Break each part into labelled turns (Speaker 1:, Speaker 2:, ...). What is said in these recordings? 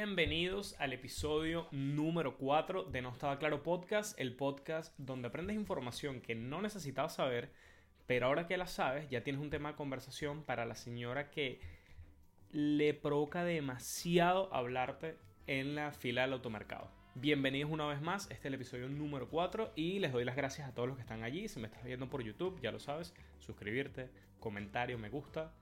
Speaker 1: Bienvenidos al episodio número 4 de No Estaba Claro Podcast, el podcast donde aprendes información que no necesitabas saber, pero ahora que la sabes ya tienes un tema de conversación para la señora que le provoca demasiado hablarte en la fila del automercado. Bienvenidos una vez más, este es el episodio número 4 y les doy las gracias a todos los que están allí. Si me estás viendo por YouTube, ya lo sabes, suscribirte, comentario, me gusta,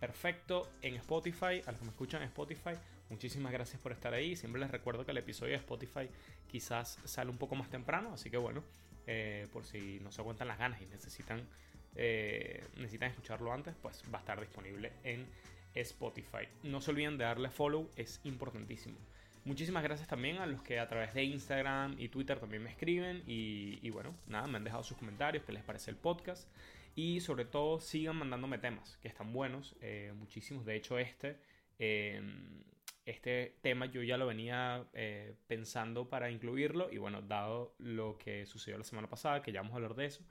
Speaker 1: perfecto en Spotify, a los que me escuchan en Spotify, muchísimas gracias por estar ahí. Siempre les recuerdo que el episodio de Spotify quizás sale un poco más temprano, así que bueno, eh, por si no se aguantan las ganas y necesitan, eh, necesitan escucharlo antes, pues va a estar disponible en Spotify. No se olviden de darle follow, es importantísimo. Muchísimas gracias también a los que a través de Instagram y Twitter también me escriben y, bueno, nada, me han dejado sus comentarios, qué les parece el podcast. Y sobre todo sigan mandándome temas que están buenos, eh, muchísimos. De hecho, este, em, este tema yo ya lo venía eh, pensando para incluirlo. Y bueno, dado lo que sucedió la semana pasada, que ya vamos a hablar de eso,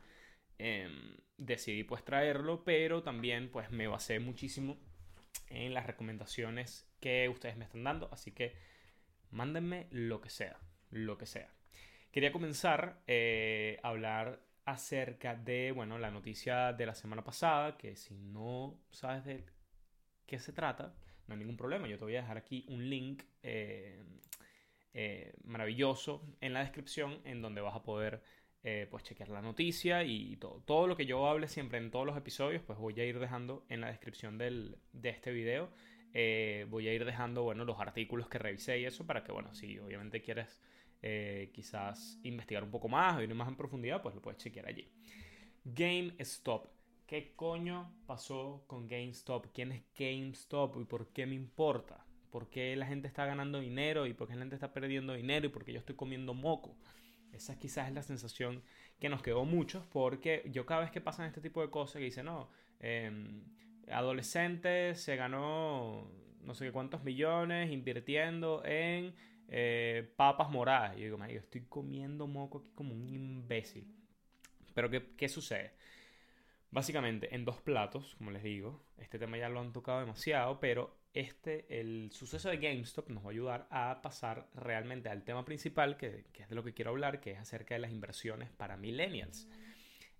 Speaker 1: em, decidí pues traerlo. Pero también pues me basé muchísimo en las recomendaciones que ustedes me están dando. Así que mándenme lo que sea, lo que sea. Quería comenzar eh, a hablar acerca de, bueno, la noticia de la semana pasada, que si no sabes de qué se trata, no hay ningún problema. Yo te voy a dejar aquí un link eh, eh, maravilloso en la descripción en donde vas a poder eh, pues chequear la noticia y todo. Todo lo que yo hable siempre en todos los episodios, pues voy a ir dejando en la descripción del, de este video. voy a ir dejando, bueno, los artículos que revisé y eso para que, bueno, si obviamente quieres quizás investigar un poco más o ir más en profundidad, pues lo puedes chequear allí. GameStop. ¿Qué coño pasó con GameStop? ¿Quién es GameStop y por qué me importa? ¿Por qué la gente está ganando dinero y por qué la gente está perdiendo dinero y por qué yo estoy comiendo moco? Esa quizás es la sensación que nos quedó muchos porque yo cada vez que pasan este tipo de cosas que dicen, no, eh, adolescente se ganó no sé cuántos millones invirtiendo en eh, papas moradas. Y yo digo, yo estoy comiendo moco aquí como un imbécil. Pero ¿qué, ¿qué sucede? Básicamente, en dos platos, como les digo, este tema ya lo han tocado demasiado, pero este, el suceso de GameStop nos va a ayudar a pasar realmente al tema principal, que, es de lo que quiero hablar, que es acerca de las inversiones para millennials.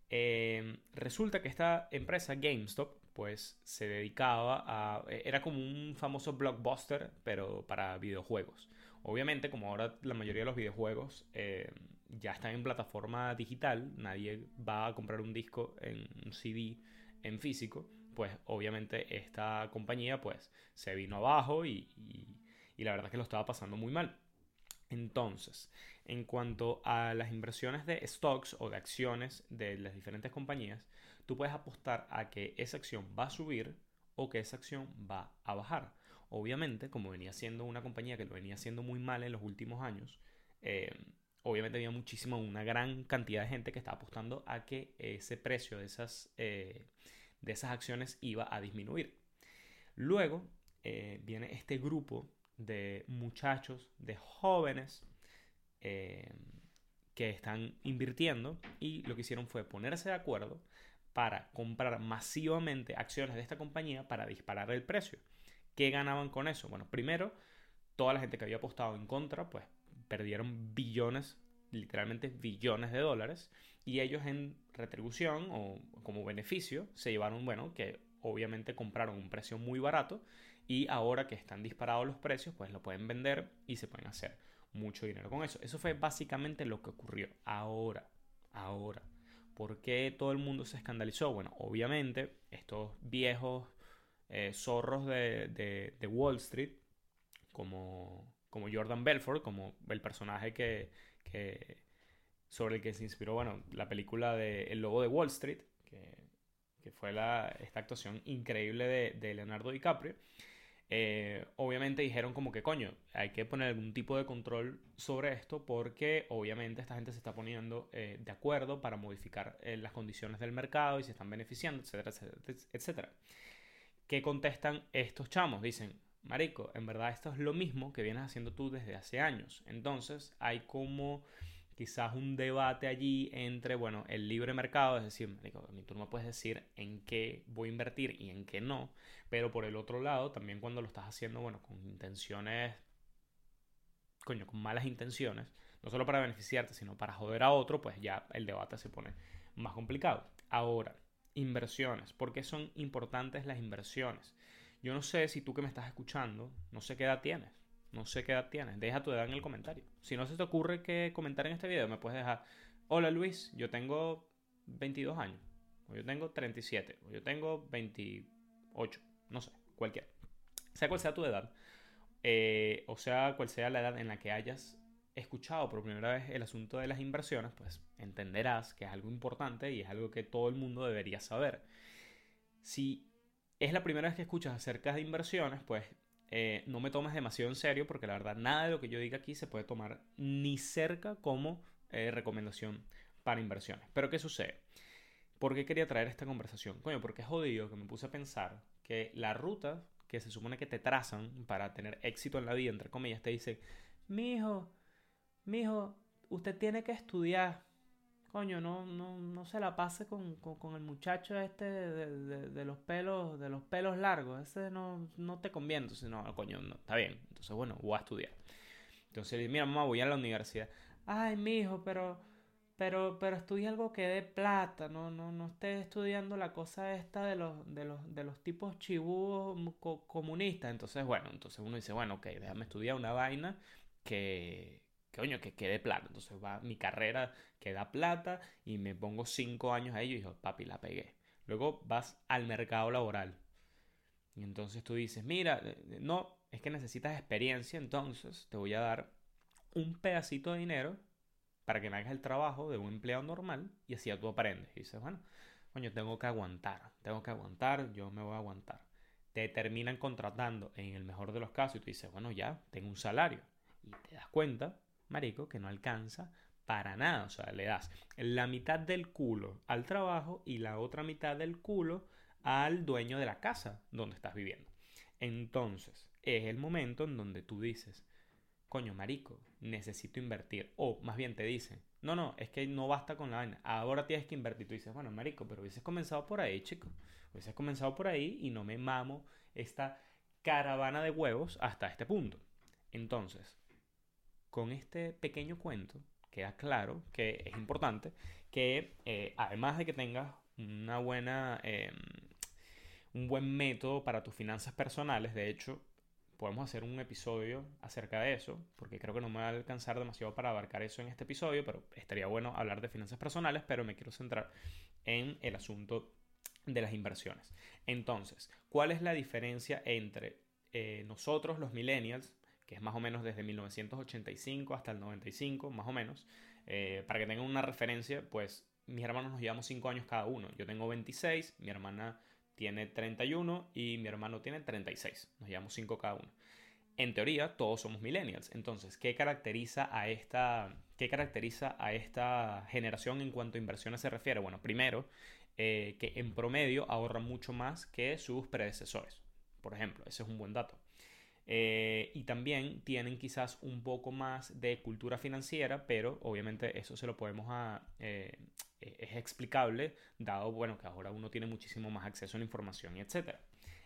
Speaker 1: Eh, resulta que esta empresa GameStop pues se dedicaba a... era como un famoso blockbuster, pero para videojuegos. Obviamente, como ahora la mayoría de los videojuegos eh, ya están en plataforma digital, nadie va a comprar un disco en un CD en físico, pues obviamente esta compañía pues se vino abajo y, y la verdad es que lo estaba pasando muy mal. Entonces, en cuanto a las inversiones de stocks o de acciones de las diferentes compañías, tú puedes apostar a que esa acción va a subir o que esa acción va a bajar. Obviamente, como venía siendo una compañía que lo venía haciendo muy mal en los últimos años, eh, obviamente había muchísima, una gran cantidad de gente que estaba apostando a que ese precio de esas, eh, de esas acciones iba a disminuir. Luego eh, viene este grupo de muchachos, de jóvenes que están invirtiendo y lo que hicieron fue ponerse de acuerdo para comprar masivamente acciones de esta compañía para disparar el precio. ¿Qué ganaban con eso? Bueno, primero, toda la gente que había apostado en contra, pues perdieron billones, literalmente billones de dólares, y ellos en retribución o como beneficio se llevaron, bueno, que obviamente compraron un precio muy barato y ahora que están disparados los precios, pues lo pueden vender y se pueden hacer mucho dinero con eso. Eso fue básicamente lo que ocurrió. Ahora, ahora, ¿por qué todo el mundo se escandalizó? Bueno, obviamente estos viejos eh, zorros de, Wall Street, como, como Jordan Belfort, como el personaje que, sobre el que se inspiró, bueno, la película de El Lobo de Wall Street, que, fue la, esta actuación increíble de, Leonardo DiCaprio. Eh, obviamente dijeron como que coño, hay que poner algún tipo de control sobre esto porque obviamente esta gente se está poniendo eh, de acuerdo para modificar las condiciones del mercado y se están beneficiando, etcétera, etcétera, etcétera. ¿Qué contestan estos chamos? Dicen, Marico, en verdad esto es lo mismo que vienes haciendo tú desde hace años. Entonces hay como quizás un debate allí entre, bueno, el libre mercado, es decir, Marico, tú no me puedes decir en qué voy a invertir y en qué no, pero por el otro lado, también cuando lo estás haciendo, bueno, con intenciones coño, con malas intenciones, no solo para beneficiarte, sino para joder a otro, pues ya el debate se pone más complicado. Ahora, inversiones. ¿Por qué son importantes las inversiones? Yo no sé si tú que me estás escuchando, no sé qué edad tienes. No sé qué edad tienes. Deja tu edad en el comentario. Si no se te ocurre que comentar en este video, me puedes dejar, hola Luis, yo tengo 22 años. O yo tengo 37. O yo tengo 28. No sé, cualquiera. Sea cual sea tu edad. Eh, o sea cual sea la edad en la que hayas escuchado por primera vez el asunto de las inversiones, pues entenderás que es algo importante y es algo que todo el mundo debería saber. Si es la primera vez que escuchas acerca de inversiones, pues eh, no me tomes demasiado en serio porque la verdad nada de lo que yo diga aquí se puede tomar ni cerca como eh, recomendación para inversiones. Pero ¿qué sucede? ¿Por qué quería traer esta conversación? Coño, porque es jodido que me puse a pensar que la ruta que se supone que te trazan para tener éxito en la vida, entre comillas, te dice, mi hijo, mijo, usted tiene que estudiar. Coño, no, no, no se la pase con, con, el muchacho este de, de, los pelos, de los pelos largos. Ese no, no te conviene. Entonces, no, coño, no, está bien. Entonces, bueno, voy a estudiar. Entonces, mira, mamá, voy a la universidad. Ay, mijo, pero, pero, pero estudia algo que dé plata. No, no, no esté estudiando la cosa esta de los, de los, de los tipos chibúos comunistas. Entonces, bueno, entonces uno dice, bueno, ok, déjame estudiar una vaina que, coño, que quede plata. Entonces va mi carrera, queda plata y me pongo cinco años a ello y digo, papi, la pegué. Luego vas al mercado laboral. Y entonces tú dices, mira, eh, eh, no, es que necesitas experiencia, entonces te voy a dar un pedacito de dinero para que me hagas el trabajo de un empleado normal y así ya tú aprendes. Y dices, bueno, coño, tengo que aguantar, tengo que aguantar, yo me voy a aguantar. Te terminan contratando en el mejor de los casos y tú dices, bueno, ya, tengo un salario. Y te das cuenta marico, que no alcanza para nada. O sea, le das la mitad del culo al trabajo y la otra mitad del culo al dueño de la casa donde estás viviendo. Entonces, es el momento en donde tú dices, coño, marico, necesito invertir. O más bien te dicen, no, no, es que no basta con la vaina, ahora tienes que invertir. Tú dices, bueno, marico, pero hubieses comenzado por ahí, chico. Hubieses comenzado por ahí y no me mamo esta caravana de huevos hasta este punto. Entonces, con este pequeño cuento queda claro que es importante que eh, además de que tengas una buena em, un buen método para tus finanzas personales de hecho podemos hacer un episodio acerca de eso porque creo que no me va a alcanzar demasiado para abarcar eso en este episodio pero estaría bueno hablar de finanzas personales pero me quiero centrar en el asunto de las inversiones. Entonces ¿cuál es la diferencia entre eh, nosotros los millennials que es más o menos desde 1985 hasta el 95, más o menos. Eh, para que tengan una referencia, pues mis hermanos nos llevamos 5 años cada uno. Yo tengo 26, mi hermana tiene 31 y mi hermano tiene 36. Nos llevamos 5 cada uno. En teoría, todos somos millennials. Entonces, ¿qué caracteriza a esta, qué caracteriza a esta generación en cuanto a inversiones se refiere? Bueno, primero, eh, que en promedio ahorran mucho más que sus predecesores. Por ejemplo, ese es un buen dato. Eh, y también tienen quizás un poco más de cultura financiera, pero obviamente eso se lo podemos a, eh, es explicable, dado bueno que ahora uno tiene muchísimo más acceso a la información y etcétera.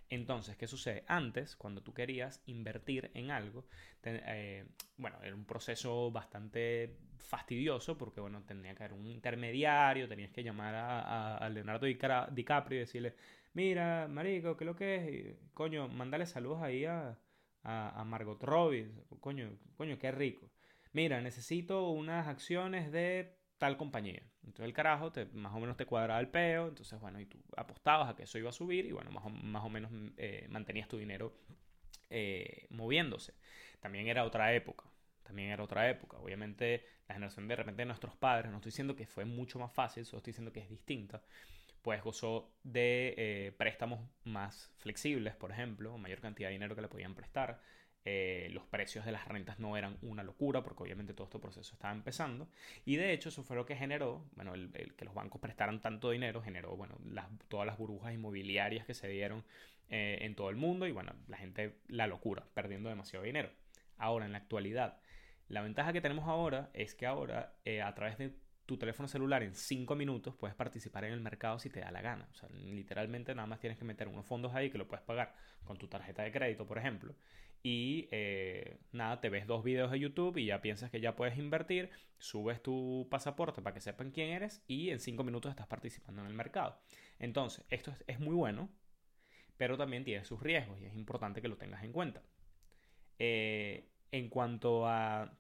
Speaker 1: Entonces, ¿qué sucede? Antes, cuando tú querías invertir en algo, eh, bueno, era un proceso bastante fastidioso porque, bueno, tenía que haber un intermediario, tenías que llamar a, a Leonardo DiCaprio y decirle, mira, marico, ¿qué es lo que es? coño, mándale saludos ahí a, a, Margot Robbie. Coño, coño, qué rico. Mira, necesito unas acciones de tal compañía. Entonces el carajo te, más o menos te cuadraba el peo. Entonces, bueno, y tú apostabas a que eso iba a subir y bueno, más o, más o menos eh, mantenías tu dinero eh, moviéndose. También era otra época. También era otra época. Obviamente, la generación de repente de nuestros padres, no estoy diciendo que fue mucho más fácil, solo estoy diciendo que es distinta pues gozó de eh, préstamos más flexibles, por ejemplo, mayor cantidad de dinero que le podían prestar. Eh, los precios de las rentas no eran una locura porque obviamente todo este proceso estaba empezando y de hecho eso fue lo que generó, bueno, el, que los bancos prestaran tanto dinero generó, bueno, todas las burbujas inmobiliarias que se dieron eh, en todo el mundo y bueno, la gente, la locura, perdiendo demasiado dinero. Ahora, en la actualidad, la ventaja que tenemos ahora es que ahora a través de tu teléfono celular en 5 minutos puedes participar en el mercado si te da la gana. O sea, literalmente nada más tienes que meter unos fondos ahí que lo puedes pagar con tu tarjeta de crédito, por ejemplo. y eh, nada, te ves dos videos de YouTube y ya piensas que ya puedes invertir, subes tu pasaporte para que sepan quién eres y en cinco minutos estás participando en el mercado. Entonces, esto es, muy bueno, pero también tiene sus riesgos y es importante que lo tengas en cuenta. Eh, en cuanto a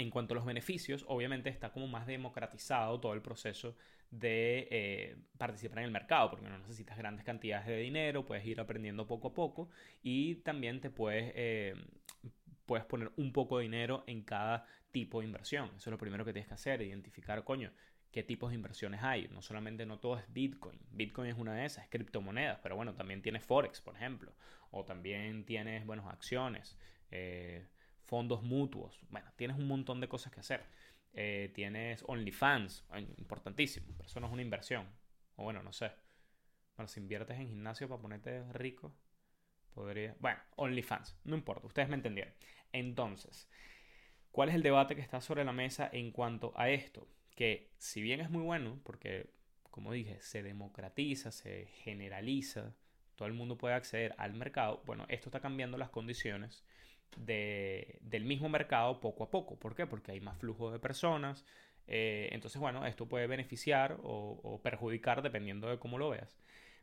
Speaker 1: en cuanto a los beneficios, obviamente está como más democratizado todo el proceso de eh, participar en el mercado, porque no necesitas grandes cantidades de dinero, puedes ir aprendiendo poco a poco y también te puedes, eh, puedes poner un poco de dinero en cada tipo de inversión. Eso es lo primero que tienes que hacer, identificar, coño, qué tipos de inversiones hay. No solamente no todo es Bitcoin. Bitcoin es una de esas, es criptomonedas, pero bueno, también tienes Forex, por ejemplo, o también tienes, bueno, acciones, eh, fondos mutuos. Bueno, tienes un montón de cosas que hacer. Eh, tienes OnlyFans, importantísimo, pero eso no es una inversión. O bueno, no sé. Bueno, si inviertes en gimnasio para ponerte rico, podría... Bueno, OnlyFans, no importa, ustedes me entendieron. Entonces, ¿cuál es el debate que está sobre la mesa en cuanto a esto? Que si bien es muy bueno, porque, como dije, se democratiza, se generaliza, todo el mundo puede acceder al mercado, bueno, esto está cambiando las condiciones del mismo mercado poco a poco. ¿Por qué? Porque hay más flujo de personas. Eh, entonces, bueno, esto puede beneficiar o, perjudicar dependiendo de cómo lo veas.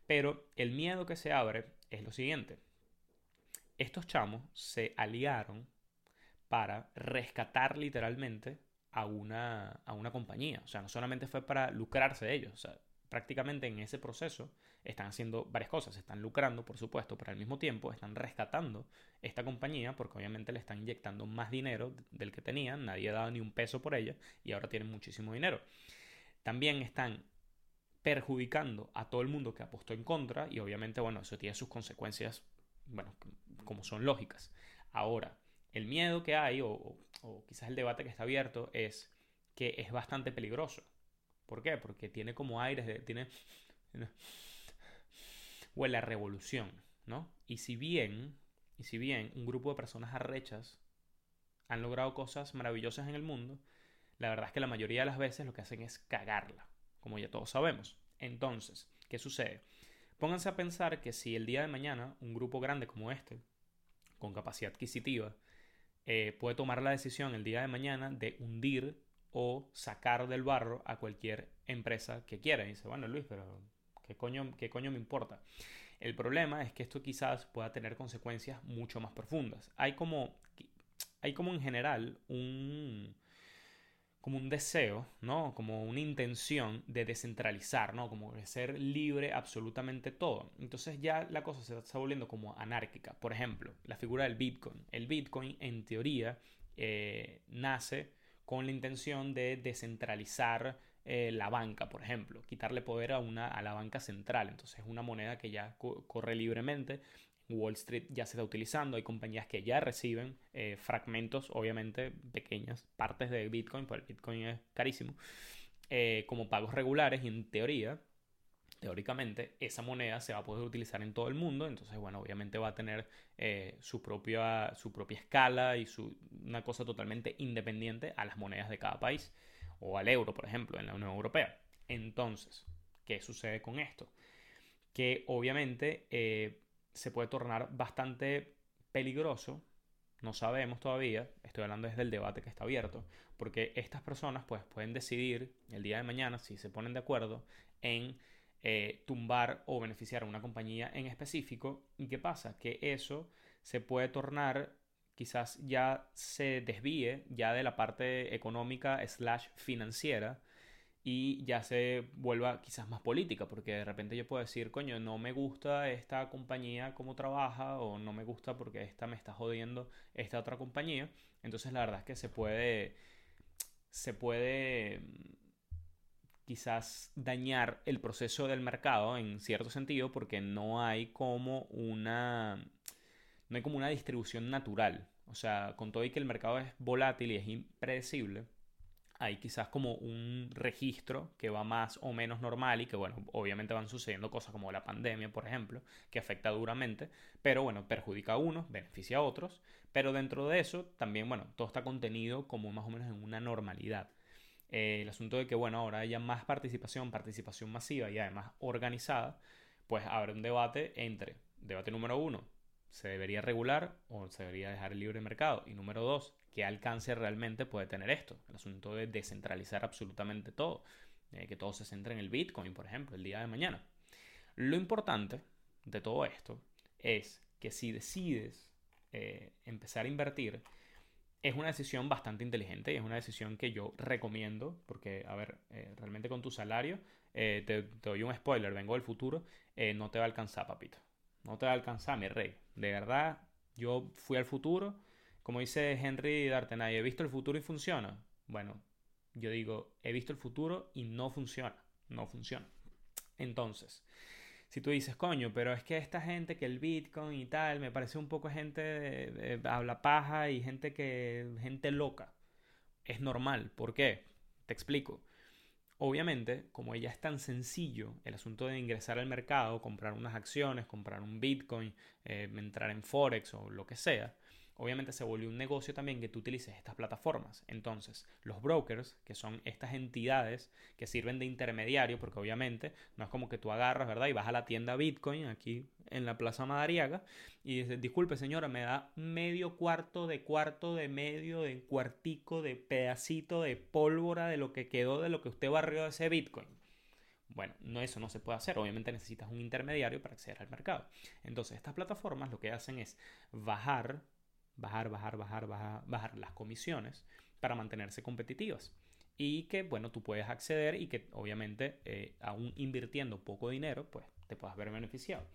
Speaker 1: Pero el miedo que se abre es lo siguiente. Estos chamos se aliaron para rescatar literalmente a una, a una compañía. O sea, no solamente fue para lucrarse de ellos. O sea, prácticamente en ese proceso están haciendo varias cosas, están lucrando, por supuesto, pero al mismo tiempo están rescatando esta compañía porque obviamente le están inyectando más dinero del que tenían, nadie ha dado ni un peso por ella y ahora tienen muchísimo dinero. También están perjudicando a todo el mundo que apostó en contra y obviamente, bueno, eso tiene sus consecuencias, bueno, como son lógicas. Ahora, el miedo que hay, o, o quizás el debate que está abierto, es que es bastante peligroso. ¿Por qué? Porque tiene como aires de... Tiene, huele a revolución, ¿no? Y si bien, y si bien un grupo de personas arrechas han logrado cosas maravillosas en el mundo, la verdad es que la mayoría de las veces lo que hacen es cagarla, como ya todos sabemos. Entonces, ¿qué sucede? Pónganse a pensar que si el día de mañana un grupo grande como este, con capacidad adquisitiva, eh, puede tomar la decisión el día de mañana de hundir o sacar del barro a cualquier empresa que quiera. Y dice, bueno Luis, pero ¿Qué coño, ¿Qué coño me importa? El problema es que esto quizás pueda tener consecuencias mucho más profundas. Hay como, hay como en general un, como un deseo, ¿no? Como una intención de descentralizar, ¿no? Como de ser libre absolutamente todo. Entonces ya la cosa se está volviendo como anárquica. Por ejemplo, la figura del Bitcoin. El Bitcoin, en teoría, eh, nace con la intención de descentralizar eh, la banca, por ejemplo, quitarle poder a, una, a la banca central. Entonces es una moneda que ya corre libremente. Wall Street ya se está utilizando, hay compañías que ya reciben eh, fragmentos, obviamente pequeñas partes de Bitcoin, porque el Bitcoin es carísimo, eh, como pagos regulares y en teoría, teóricamente, esa moneda se va a poder utilizar en todo el mundo, entonces, bueno, obviamente va a tener su, propia, su propia escala y su, una cosa totalmente independiente a las monedas de cada país o al euro, por ejemplo, en la Unión Europea. Entonces, ¿qué sucede con esto? Que obviamente eh, se puede tornar bastante peligroso, no sabemos todavía, estoy hablando desde el debate que está abierto, porque estas personas pues pueden decidir el día de mañana, si se ponen de acuerdo, en eh, tumbar o beneficiar a una compañía en específico. ¿Y qué pasa? Que eso se puede tornar quizás ya se desvíe ya de la parte económica slash financiera y ya se vuelva quizás más política, porque de repente yo puedo decir, coño, no me gusta esta compañía como trabaja o no me gusta porque esta me está jodiendo esta otra compañía. Entonces la verdad es que se puede, se puede quizás dañar el proceso del mercado en cierto sentido porque no hay como una no hay como una distribución natural. O sea, con todo y que el mercado es volátil y es impredecible, hay quizás como un registro que va más o menos normal y que, bueno, obviamente van sucediendo cosas como la pandemia, por ejemplo, que afecta duramente, pero bueno, perjudica a unos, beneficia a otros, pero dentro de eso también, bueno, todo está contenido como más o menos en una normalidad. Eh, el asunto de que, bueno, ahora haya más participación, participación masiva y además organizada, pues habrá un debate entre, debate número uno, ¿se debería regular o se debería dejar el libre mercado? Y número dos, ¿qué alcance realmente puede tener esto? El asunto de descentralizar absolutamente todo, que todo se centre en el Bitcoin, por ejemplo, el día de mañana. Lo importante de todo esto es que si decides eh, empezar a invertir, es una decisión bastante inteligente y es una decisión que yo recomiendo porque, a ver, eh, realmente con tu salario, eh, te, doy un spoiler, vengo del futuro, no te va a alcanzar, papito. No te va a alcanzar, mi rey. De verdad, yo fui al futuro, como dice Henry D'Artenay, he visto el futuro y funciona. Bueno, yo digo, he visto el futuro y no funciona. No funciona. Entonces, si tú dices, coño, pero es que esta gente que el Bitcoin y tal, me parece un poco gente habla paja y gente que, gente loca. Es normal. ¿Por qué? Te explico. Obviamente, como ya es tan sencillo el asunto de ingresar al mercado, comprar unas acciones, comprar un Bitcoin, eh, entrar en Forex o lo que sea, obviamente se volvió un negocio también que tú utilices estas plataformas. Entonces, los brokers, que son estas entidades que sirven de intermediario, porque obviamente no es como que tú agarras, ¿verdad? Y vas a la tienda Bitcoin aquí en la Plaza Madariaga y dices, disculpe señora, me da medio cuarto de cuarto de medio de cuartico de pedacito de pólvora de lo que quedó de lo que usted barrió de ese Bitcoin. Bueno, no, eso no se puede hacer. Obviamente necesitas un intermediario para acceder al mercado. Entonces, estas plataformas lo que hacen es bajar bajar, bajar, bajar, bajar, bajar las comisiones para mantenerse competitivas. Y que, bueno, tú puedes acceder y que obviamente, eh, aún invirtiendo poco dinero, pues te puedas ver beneficiado.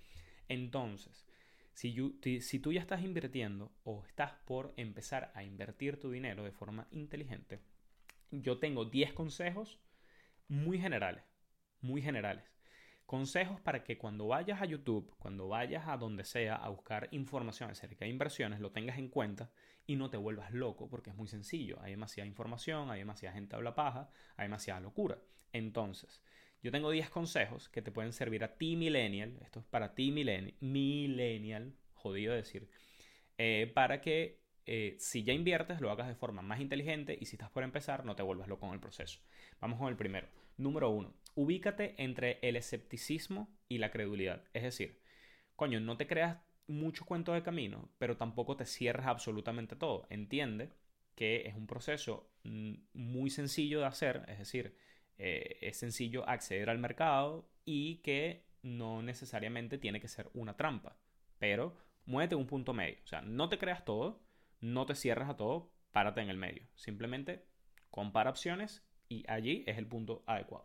Speaker 1: Entonces, si, tú ya estás invirtiendo o estás por empezar a invertir tu dinero de forma inteligente, yo tengo 10 consejos muy generales, muy generales, Consejos para que cuando vayas a YouTube, cuando vayas a donde sea a buscar información acerca de inversiones, lo tengas en cuenta y no te vuelvas loco, porque es muy sencillo. Hay demasiada información, hay demasiada gente habla paja, hay demasiada locura. Entonces, yo tengo 10 consejos que te pueden servir a ti, millennial. Esto es para ti, millennial. Millennial, jodido decir. Eh, para que eh, si ya inviertes, lo hagas de forma más inteligente y si estás por empezar, no te vuelvas loco en el proceso. Vamos con el primero. Número uno, ubícate entre el escepticismo y la credulidad. Es decir, coño, no te creas mucho cuento de camino, pero tampoco te cierras absolutamente todo. Entiende que es un proceso mm, muy sencillo de hacer, es decir, eh, es sencillo acceder al mercado y que no necesariamente tiene que ser una trampa, pero muévete un punto medio. O sea, no te creas todo, no te cierras a todo, párate en el medio. Simplemente compara opciones y allí es el punto adecuado.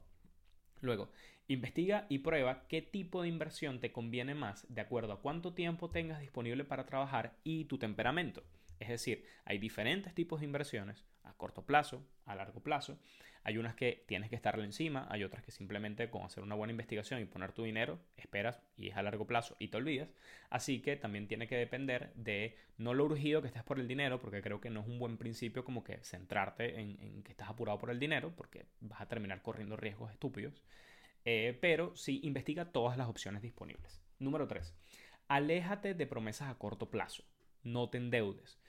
Speaker 1: Luego, investiga y prueba qué tipo de inversión te conviene más de acuerdo a cuánto tiempo tengas disponible para trabajar y tu temperamento. Es decir, hay diferentes tipos de inversiones a corto plazo, a largo plazo. Hay unas que tienes que estarle encima, hay otras que simplemente con hacer una buena investigación y poner tu dinero, esperas y es a largo plazo y te olvidas. Así que también tiene que depender de no lo urgido que estés por el dinero, porque creo que no es un buen principio como que centrarte en, que estás apurado por el dinero, porque vas a terminar corriendo riesgos estúpidos. Eh, pero sí investiga todas las opciones disponibles. Número 3. Aléjate de promesas a corto plazo. No te endeudes.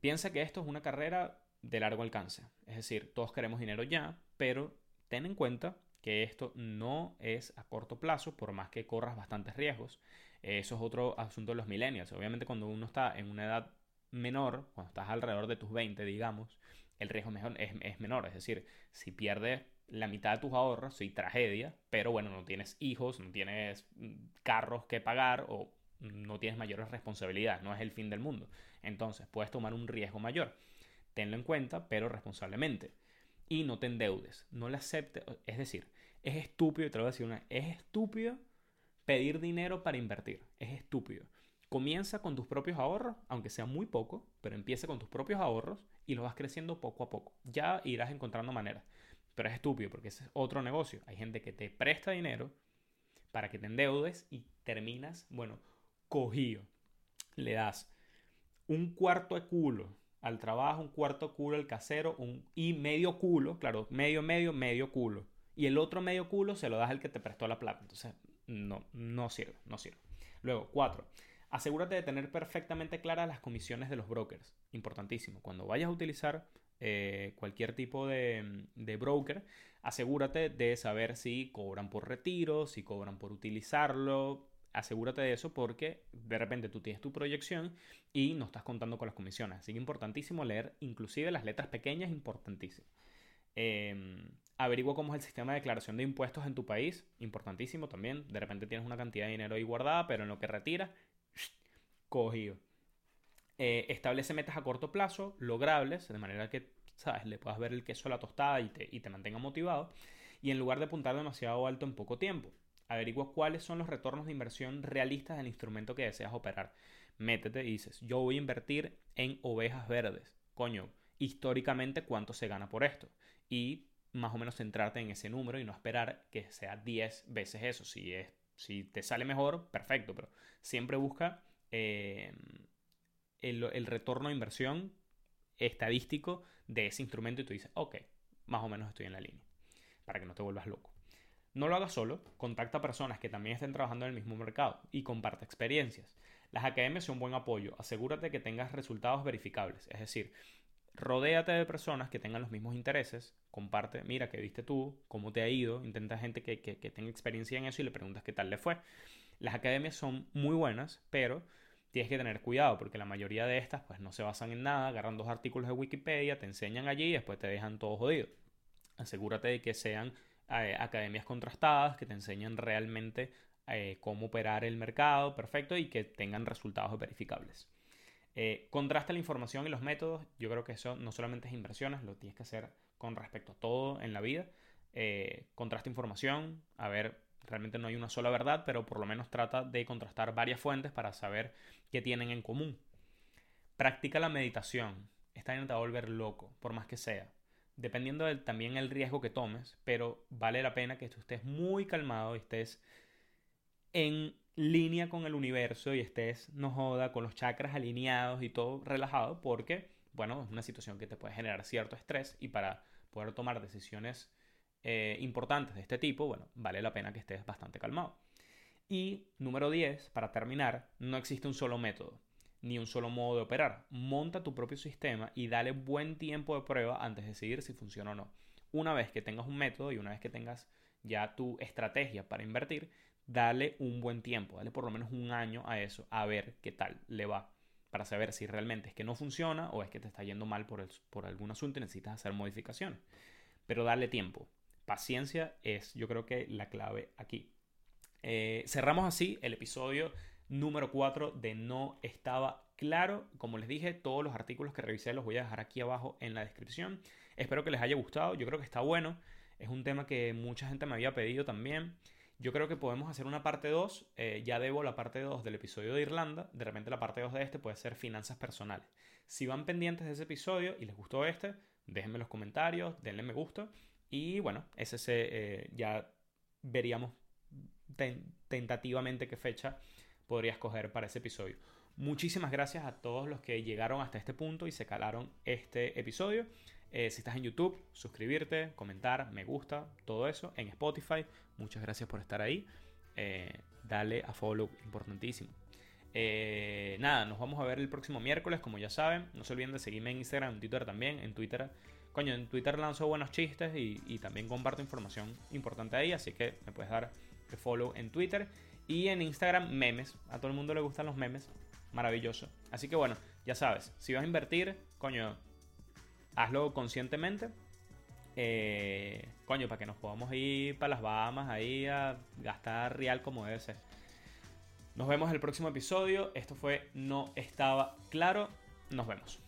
Speaker 1: Piensa que esto es una carrera de largo alcance. Es decir, todos queremos dinero ya, pero ten en cuenta que esto no es a corto plazo, por más que corras bastantes riesgos. Eso es otro asunto de los millennials. Obviamente cuando uno está en una edad menor, cuando estás alrededor de tus 20, digamos, el riesgo es, menor. Es decir, si pierdes la mitad de tus ahorros, sí, tragedia, pero bueno, no tienes hijos, no tienes mm, carros que pagar o no tienes mayores responsabilidades, no es el fin del mundo. Entonces puedes tomar un riesgo mayor tenlo en cuenta, pero responsablemente. Y no te endeudes, no le aceptes. Es decir, es estúpido, te lo voy a decir una, es estúpido pedir dinero para invertir. Es estúpido. Comienza con tus propios ahorros, aunque sea muy poco, pero empieza con tus propios ahorros y los vas creciendo poco a poco. Ya irás encontrando maneras. Pero es estúpido porque ese es otro negocio. Hay gente que te presta dinero para que te endeudes y terminas, bueno, cogido. Le das un cuarto de culo al trabajo, un cuarto culo al casero un, y medio culo, claro, medio, medio, medio culo. Y el otro medio culo se lo das al que te prestó la plata. Entonces, no, no sirve, no sirve. Luego, cuatro, asegúrate de tener perfectamente claras las comisiones de los brokers. Importantísimo. Cuando vayas a utilizar eh, cualquier tipo de, de, broker, asegúrate de saber si cobran por retiro, si cobran por utilizarlo, asegúrate de eso porque de repente tú tienes tu proyección y no estás contando con las comisiones. Así que importantísimo leer inclusive las letras pequeñas, importantísimo. Eh, averigua cómo es el sistema de declaración de impuestos en tu país, importantísimo también. De repente tienes una cantidad de dinero ahí guardada, pero en lo que retiras, cogido. Eh, establece metas a corto plazo, logrables, de manera que, ¿sabes? Le puedas ver el queso a la tostada y te, y te mantenga motivado. Y en lugar de apuntar demasiado alto en poco tiempo, averigua cuáles son los retornos de inversión realistas del instrumento que deseas operar. Métete y dices, yo voy a invertir en ovejas verdes. Coño, históricamente cuánto se gana por esto. Y más o menos centrarte en ese número y no esperar que sea 10 veces eso. Si, es, si te sale mejor, perfecto, pero siempre busca eh, el, el, retorno de inversión estadístico de ese instrumento y tú dices, ok, más o menos estoy en la línea, para que no te vuelvas loco. No lo hagas solo, contacta a personas que también estén trabajando en el mismo mercado y comparte experiencias. Las academias son buen apoyo, asegúrate que tengas resultados verificables, es decir, rodéate de personas que tengan los mismos intereses, comparte, mira, ¿qué viste tú? ¿Cómo te ha ido? Intenta gente que, que, que tenga experiencia en eso y le preguntas qué tal le fue. Las academias son muy buenas, pero tienes que tener cuidado porque la mayoría de estas pues no se basan en nada, agarran dos artículos de Wikipedia, te enseñan allí y después te dejan todo jodido. Asegúrate de que sean eh, academias contrastadas, que te enseñan realmente eh, cómo operar el mercado, perfecto, y que tengan resultados verificables. Eh, contrasta la información y los métodos. Yo creo que eso no solamente es inversiones, lo tienes que hacer con respecto a todo en la vida. Eh, contrasta información, a ver, realmente no hay una sola verdad, pero por lo menos trata de contrastar varias fuentes para saber qué tienen en común. Practica la meditación. Esta no te va a volver loco, por más que sea. Dependiendo también el riesgo que tomes, pero vale la pena que estés muy calmado y estés en línea con el universo y estés, no joda, con los chakras alineados y todo relajado, porque, bueno, es una situación que te puede generar cierto estrés y para poder tomar decisiones eh, importantes de este tipo, bueno, vale la pena que estés bastante calmado. Y número 10, para terminar, no existe un solo método ni un solo modo de operar. Monta tu propio sistema y dale buen tiempo de prueba antes de decidir si funciona o no. Una vez que tengas un método y una vez que tengas ya tu estrategia para invertir, dale un buen tiempo, dale por lo menos un año a eso, a ver qué tal le va, para saber si realmente es que no funciona o es que te está yendo mal por, por algún asunto y necesitas hacer modificaciones. Pero dale tiempo. Paciencia es, yo creo que, la clave aquí. Eh, cerramos así el episodio número 4 de No estaba claro. Como les dije, todos los artículos que revisé los voy a dejar aquí abajo en la descripción. Espero que les haya gustado. Yo creo que está bueno. Es un tema que mucha gente me había pedido también. Yo creo que podemos hacer una parte 2. Eh, ya debo la parte 2 del episodio de Irlanda. De repente la parte 2 de este puede ser finanzas personales. Si van pendientes de ese episodio y les gustó este, déjenme los comentarios, denle me gusta. Y bueno, ese se, eh, ya veríamos tentativamente qué fecha podría escoger para ese episodio. Muchísimas gracias a todos los que llegaron hasta este punto y se calaron este episodio. Eh, si estás en YouTube, suscribirte, comentar, me gusta, todo eso. En Spotify, muchas gracias por estar ahí. Eh, dale a follow, importantísimo. Eh, nada, nos vamos a ver el próximo miércoles, como ya saben. No se olviden de seguirme en Instagram, en Twitter también. En Twitter, coño, en Twitter lanzo buenos chistes y, y también comparto información importante ahí. Así que me puedes dar follow en Twitter. Y en Instagram, memes. A todo el mundo le gustan los memes. Maravilloso. Así que bueno, ya sabes, si vas a invertir, coño, hazlo conscientemente. Eh, coño, para que nos podamos ir para las Bahamas ahí a gastar real como debe ser. Nos vemos en el próximo episodio. Esto fue No estaba claro. Nos vemos.